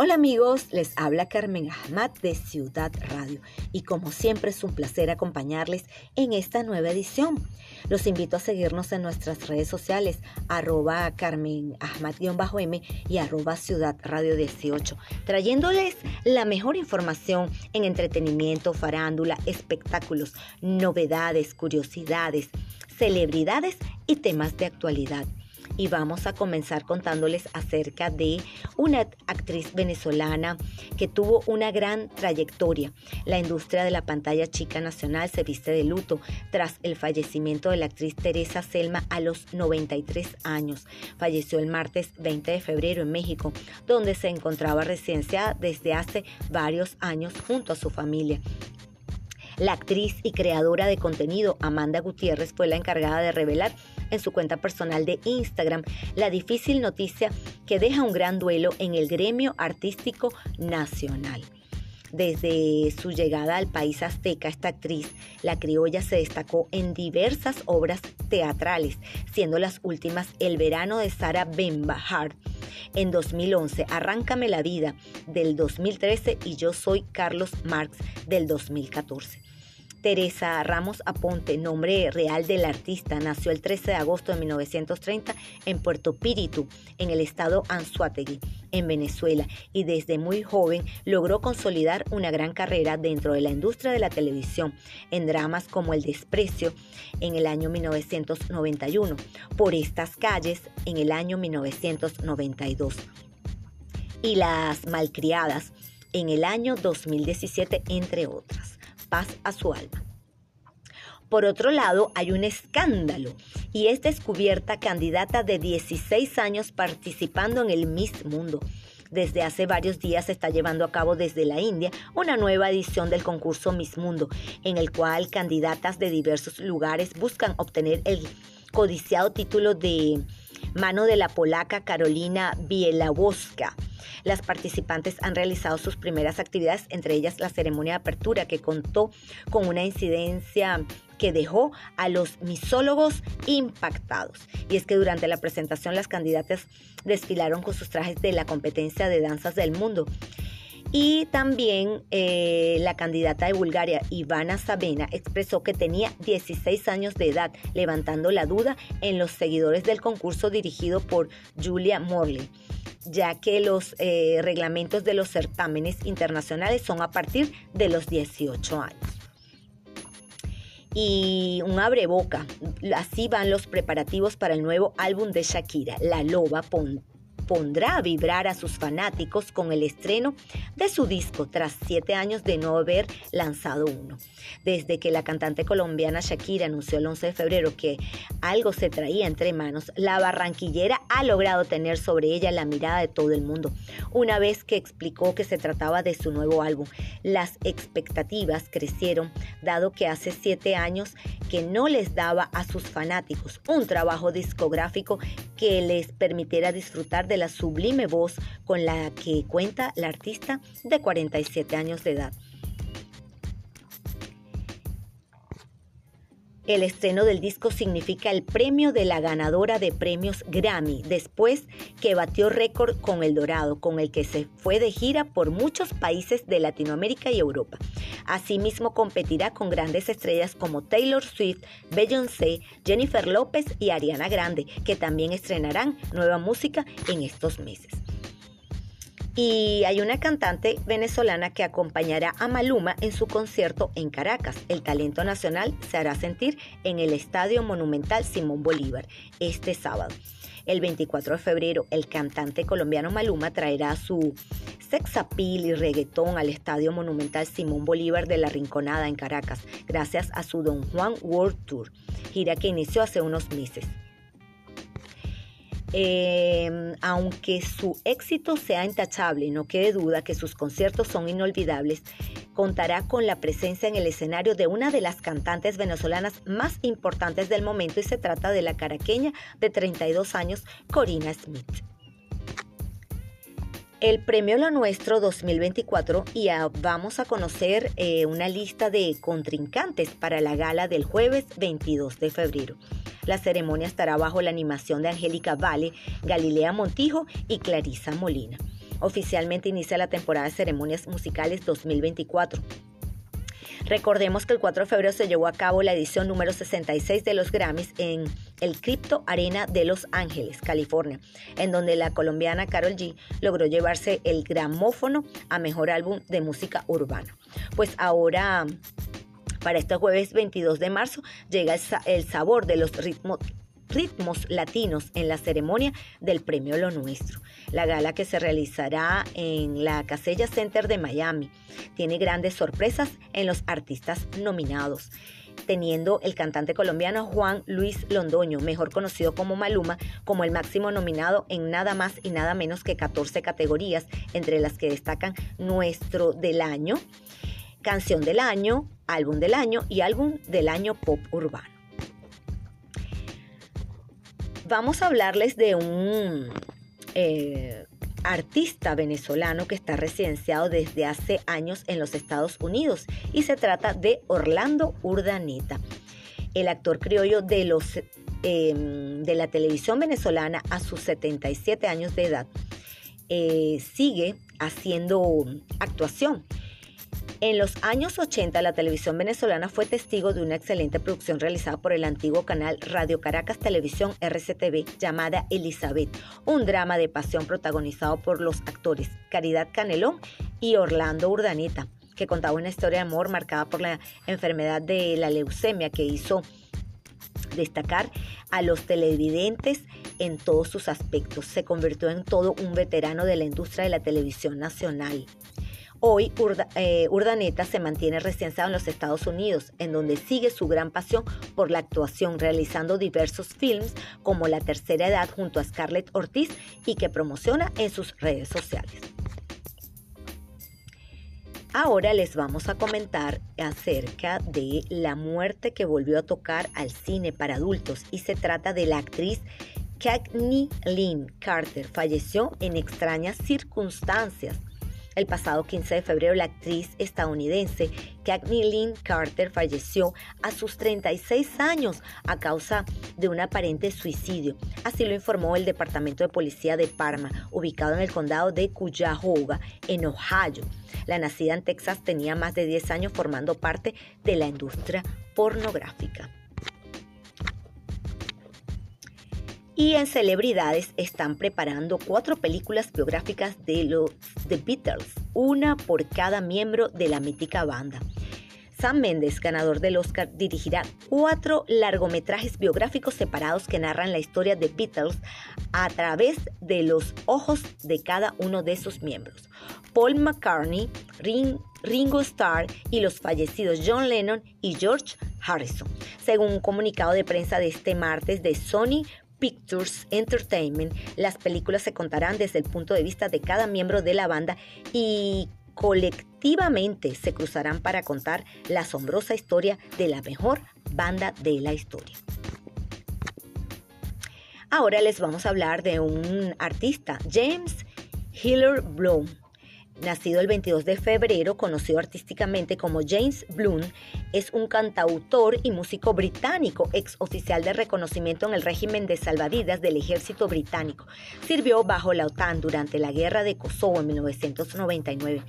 Hola amigos, les habla Carmen Ahmad de Ciudad Radio. Y como siempre es un placer acompañarles en esta nueva edición. Los invito a seguirnos en nuestras redes sociales arroba Carmen Ahmad-M y arroba Ciudad Radio 18, trayéndoles la mejor información en entretenimiento, farándula, espectáculos, novedades, curiosidades, celebridades y temas de actualidad y vamos a comenzar contándoles acerca de una actriz venezolana que tuvo una gran trayectoria. La industria de la pantalla chica nacional se viste de luto tras el fallecimiento de la actriz Teresa Selma a los 93 años. Falleció el martes 20 de febrero en México, donde se encontraba residenciada desde hace varios años junto a su familia. La actriz y creadora de contenido Amanda Gutiérrez fue la encargada de revelar en su cuenta personal de Instagram la difícil noticia que deja un gran duelo en el gremio artístico nacional. Desde su llegada al país azteca, esta actriz, la criolla, se destacó en diversas obras teatrales, siendo las últimas El verano de Sara Bembahar en 2011, Arráncame la vida del 2013 y Yo soy Carlos Marx del 2014. Teresa Ramos Aponte, nombre real del artista, nació el 13 de agosto de 1930 en Puerto Píritu, en el estado Anzuategui, en Venezuela, y desde muy joven logró consolidar una gran carrera dentro de la industria de la televisión, en dramas como El Desprecio en el año 1991, Por estas calles en el año 1992 y Las Malcriadas en el año 2017, entre otras paz a su alma. Por otro lado, hay un escándalo y es descubierta candidata de 16 años participando en el Miss Mundo. Desde hace varios días se está llevando a cabo desde la India una nueva edición del concurso Miss Mundo, en el cual candidatas de diversos lugares buscan obtener el codiciado título de mano de la polaca Carolina Bielawowska. Las participantes han realizado sus primeras actividades, entre ellas la ceremonia de apertura que contó con una incidencia que dejó a los misólogos impactados. Y es que durante la presentación las candidatas desfilaron con sus trajes de la competencia de danzas del mundo. Y también eh, la candidata de Bulgaria, Ivana Sabena, expresó que tenía 16 años de edad, levantando la duda en los seguidores del concurso dirigido por Julia Morley ya que los eh, reglamentos de los certámenes internacionales son a partir de los 18 años. Y un abreboca, así van los preparativos para el nuevo álbum de Shakira, La Loba pondrá a vibrar a sus fanáticos con el estreno de su disco tras siete años de no haber lanzado uno. Desde que la cantante colombiana Shakira anunció el 11 de febrero que algo se traía entre manos, la barranquillera ha logrado tener sobre ella la mirada de todo el mundo. Una vez que explicó que se trataba de su nuevo álbum, las expectativas crecieron dado que hace siete años que no les daba a sus fanáticos un trabajo discográfico que les permitiera disfrutar de la sublime voz con la que cuenta la artista de 47 años de edad. El estreno del disco significa el premio de la ganadora de premios Grammy, después que batió récord con El Dorado, con el que se fue de gira por muchos países de Latinoamérica y Europa. Asimismo competirá con grandes estrellas como Taylor Swift, Beyoncé, Jennifer López y Ariana Grande, que también estrenarán nueva música en estos meses. Y hay una cantante venezolana que acompañará a Maluma en su concierto en Caracas. El talento nacional se hará sentir en el Estadio Monumental Simón Bolívar este sábado. El 24 de febrero, el cantante colombiano Maluma traerá su sex appeal y reggaetón al Estadio Monumental Simón Bolívar de la Rinconada en Caracas, gracias a su Don Juan World Tour, gira que inició hace unos meses. Em, aunque su éxito sea intachable no quede duda que sus conciertos son inolvidables, contará con la presencia en el escenario de una de las cantantes venezolanas más importantes del momento y se trata de la caraqueña de 32 años, Corina Smith. El premio Lo Nuestro 2024 y vamos a conocer eh, una lista de contrincantes para la gala del jueves 22 de febrero. La ceremonia estará bajo la animación de Angélica Vale, Galilea Montijo y Clarisa Molina. Oficialmente inicia la temporada de ceremonias musicales 2024. Recordemos que el 4 de febrero se llevó a cabo la edición número 66 de los Grammys en el Crypto Arena de Los Ángeles, California, en donde la colombiana Carol G logró llevarse el gramófono a mejor álbum de música urbana. Pues ahora para este jueves 22 de marzo llega el, sabor de los ritmos ritmos latinos en la ceremonia del Premio Lo Nuestro. La gala que se realizará en la Casella Center de Miami tiene grandes sorpresas en los artistas nominados teniendo el cantante colombiano Juan Luis Londoño, mejor conocido como Maluma, como el máximo nominado en nada más y nada menos que 14 categorías, entre las que destacan Nuestro del Año, Canción del Año, Álbum del Año y Álbum del Año Pop Urbano. Vamos a hablarles de un eh, artista venezolano que está residenciado desde hace años en los Estados Unidos y se trata de Orlando Urdaneta, el actor criollo de, los, em, de la televisión venezolana a sus 77 años de edad. Eh, sigue haciendo actuación en los años 80, la televisión venezolana fue testigo de una excelente producción realizada por el antiguo canal Radio Caracas Televisión RCTV llamada Elizabeth, un drama de pasión protagonizado por los actores Caridad Canelón y Orlando Urdaneta, que contaba una historia de amor marcada por la enfermedad de la leucemia que hizo destacar a los televidentes en todos sus aspectos. Se convirtió en todo un veterano de la industria de la televisión nacional. Hoy eh, Urdaneta se mantiene residenciado en los Estados Unidos, en donde sigue su gran pasión por la actuación, realizando diversos films como La Tercera Edad junto a Scarlett Ortiz y que promociona en sus redes sociales. Ahora les vamos a comentar acerca de la muerte que volvió a tocar al cine para adultos y se trata de la actriz Cagney Lynn Carter. Falleció en extrañas circunstancias el pasado 15 de febrero, la actriz estadounidense Cagney Lynn Carter falleció a sus 36 años a causa de un aparente suicidio. Así lo informó el Departamento de Policía de Parma, ubicado en el condado de Cuyahoga, en Ohio. La nacida en Texas tenía más de 10 años formando parte de la industria pornográfica. Y en celebridades están preparando cuatro películas biográficas de los The Beatles, una por cada miembro de la mítica banda. Sam Mendes, ganador del Oscar, dirigirá cuatro largometrajes biográficos separados que narran la historia de Beatles a través de los ojos de cada uno de sus miembros. Paul McCartney, Ringo Starr y los fallecidos John Lennon y George Harrison. Según un comunicado de prensa de este martes de Sony Pictures Entertainment, las películas se contarán desde el punto de vista de cada miembro de la banda y colectivamente se cruzarán para contar la asombrosa historia de la mejor banda de la historia. Ahora les vamos a hablar de un artista, James Hiller Bloom Nacido el 22 de febrero, conocido artísticamente como James Bloom, es un cantautor y músico británico, ex oficial de reconocimiento en el régimen de salvavidas del ejército británico. Sirvió bajo la OTAN durante la guerra de Kosovo en 1999.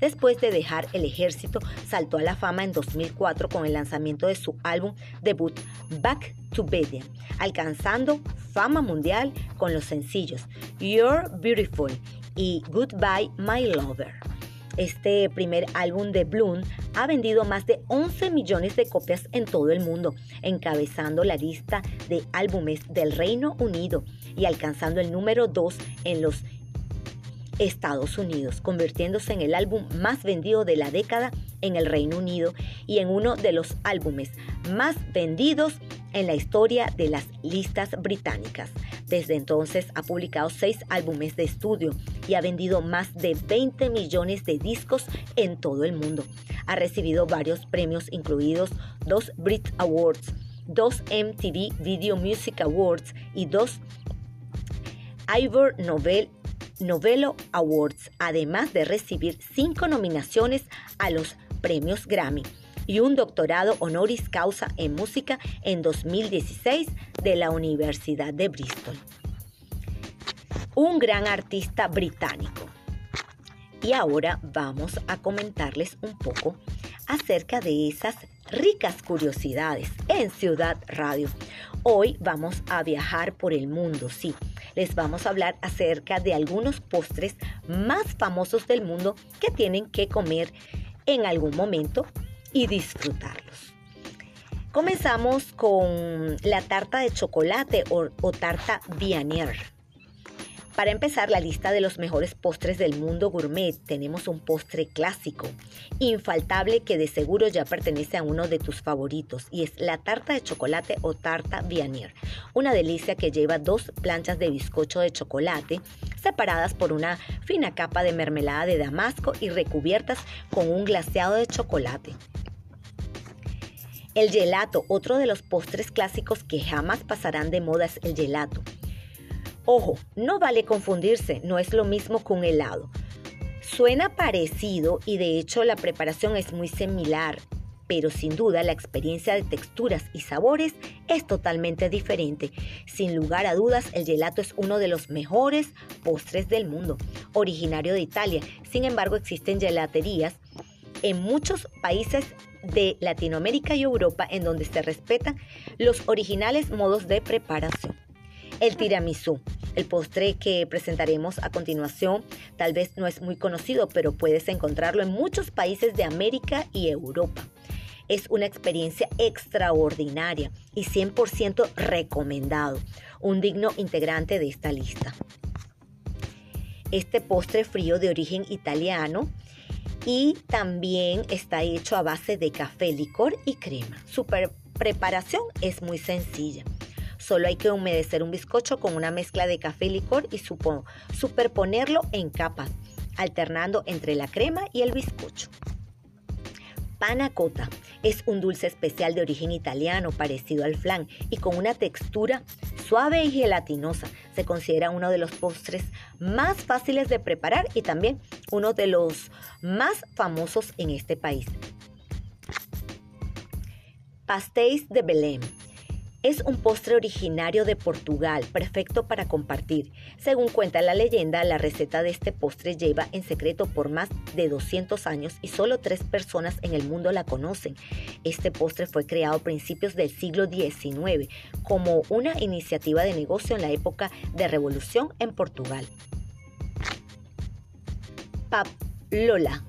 Después de dejar el ejército, saltó a la fama en 2004 con el lanzamiento de su álbum debut Back to Bed, alcanzando fama mundial con los sencillos You're Beautiful y Goodbye My Lover. Este primer álbum de Bloom ha vendido más de 11 millones de copias en todo el mundo, encabezando la lista de álbumes del Reino Unido y alcanzando el número 2 en los Estados Unidos, convirtiéndose en el álbum más vendido de la década en el Reino Unido y en uno de los álbumes más vendidos en la historia de las listas británicas. Desde entonces ha publicado seis álbumes de estudio y ha vendido más de 20 millones de discos en todo el mundo. Ha recibido varios premios, incluidos dos Brit Awards, dos MTV Video Music Awards y dos Ivor Novel Novello Awards, además de recibir cinco nominaciones a los premios Grammy y un doctorado honoris causa en música en 2016 de la Universidad de Bristol. Un gran artista británico. Y ahora vamos a comentarles un poco acerca de esas ricas curiosidades en Ciudad Radio. Hoy vamos a viajar por el mundo, sí. Les vamos a hablar acerca de algunos postres más famosos del mundo que tienen que comer en algún momento y disfrutarlos. Comenzamos con la tarta de chocolate o, tarta Vianier. Para empezar la lista de los mejores postres del mundo gourmet, tenemos un postre clásico, infaltable que de seguro ya pertenece a uno de tus favoritos y es la tarta de chocolate o tarta Vianier, una delicia que lleva dos planchas de bizcocho de chocolate separadas por una fina capa de mermelada de damasco y recubiertas con un glaseado de chocolate. El gelato, otro de los postres clásicos que jamás pasarán de moda es el gelato. Ojo, no vale confundirse, no es lo mismo que un helado. Suena parecido y de hecho la preparación es muy similar, pero sin duda la experiencia de texturas y sabores es totalmente diferente. Sin lugar a dudas, el gelato es uno de los mejores postres del mundo, originario de Italia. Sin embargo, existen gelaterías en muchos países de Latinoamérica y Europa en donde se respetan los originales modos de preparación el tiramisú. El postre que presentaremos a continuación tal vez no es muy conocido, pero puedes encontrarlo en muchos países de América y Europa. Es una experiencia extraordinaria y 100% recomendado, un digno integrante de esta lista. Este postre frío de origen italiano y también está hecho a base de café, licor y crema. Su preparación es muy sencilla. Solo hay que humedecer un bizcocho con una mezcla de café y licor y superponerlo en capas, alternando entre la crema y el bizcocho. Panacota es un dulce especial de origen italiano parecido al flan y con una textura suave y gelatinosa. Se considera uno de los postres más fáciles de preparar y también uno de los más famosos en este país. Pastéis de Belém es un postre originario de Portugal, perfecto para compartir. Según cuenta la leyenda, la receta de este postre lleva en secreto por más de 200 años y solo tres personas en el mundo la conocen. Este postre fue creado a principios del siglo XIX como una iniciativa de negocio en la época de revolución en Portugal. Pap Lola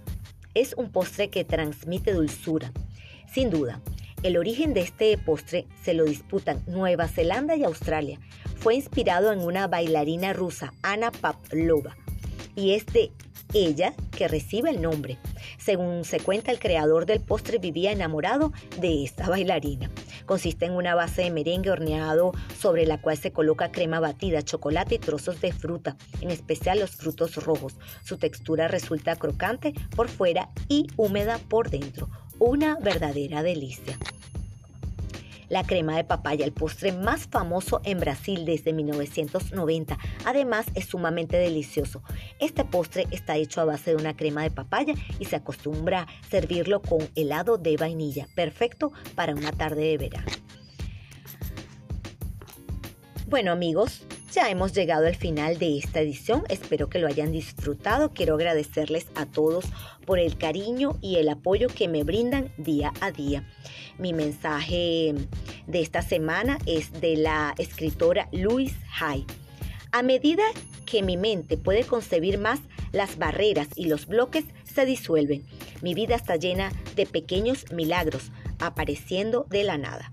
es un postre que transmite dulzura. Sin duda, el origen de este postre se lo disputan Nueva Zelanda y Australia. Fue inspirado en una bailarina rusa, Anna Pavlova, y es de ella que recibe el nombre. Según se cuenta, el creador del postre vivía enamorado de esta bailarina. Consiste en una base de merengue horneado sobre la cual se coloca crema batida, chocolate y trozos de fruta, en especial los frutos rojos. Su textura resulta crocante por fuera y húmeda por dentro. Una verdadera delicia la crema de papaya, el postre más famoso en Brasil desde 1990. Además, es sumamente delicioso. Este postre está hecho a base de una crema de papaya y se acostumbra servirlo con helado de vainilla, perfecto para una tarde de verano. Bueno amigos, ya hemos llegado al final de esta edición, espero que lo hayan disfrutado, quiero agradecerles a todos por el cariño y el apoyo que me brindan día a día. Mi mensaje de esta semana es de la escritora Louise Hay. A medida que mi mente puede concebir más, las barreras y los bloques se disuelven. Mi vida está llena de pequeños milagros apareciendo de la nada.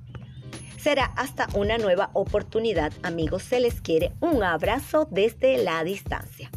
Será hasta una nueva oportunidad, amigos. Se les quiere un abrazo desde la distancia.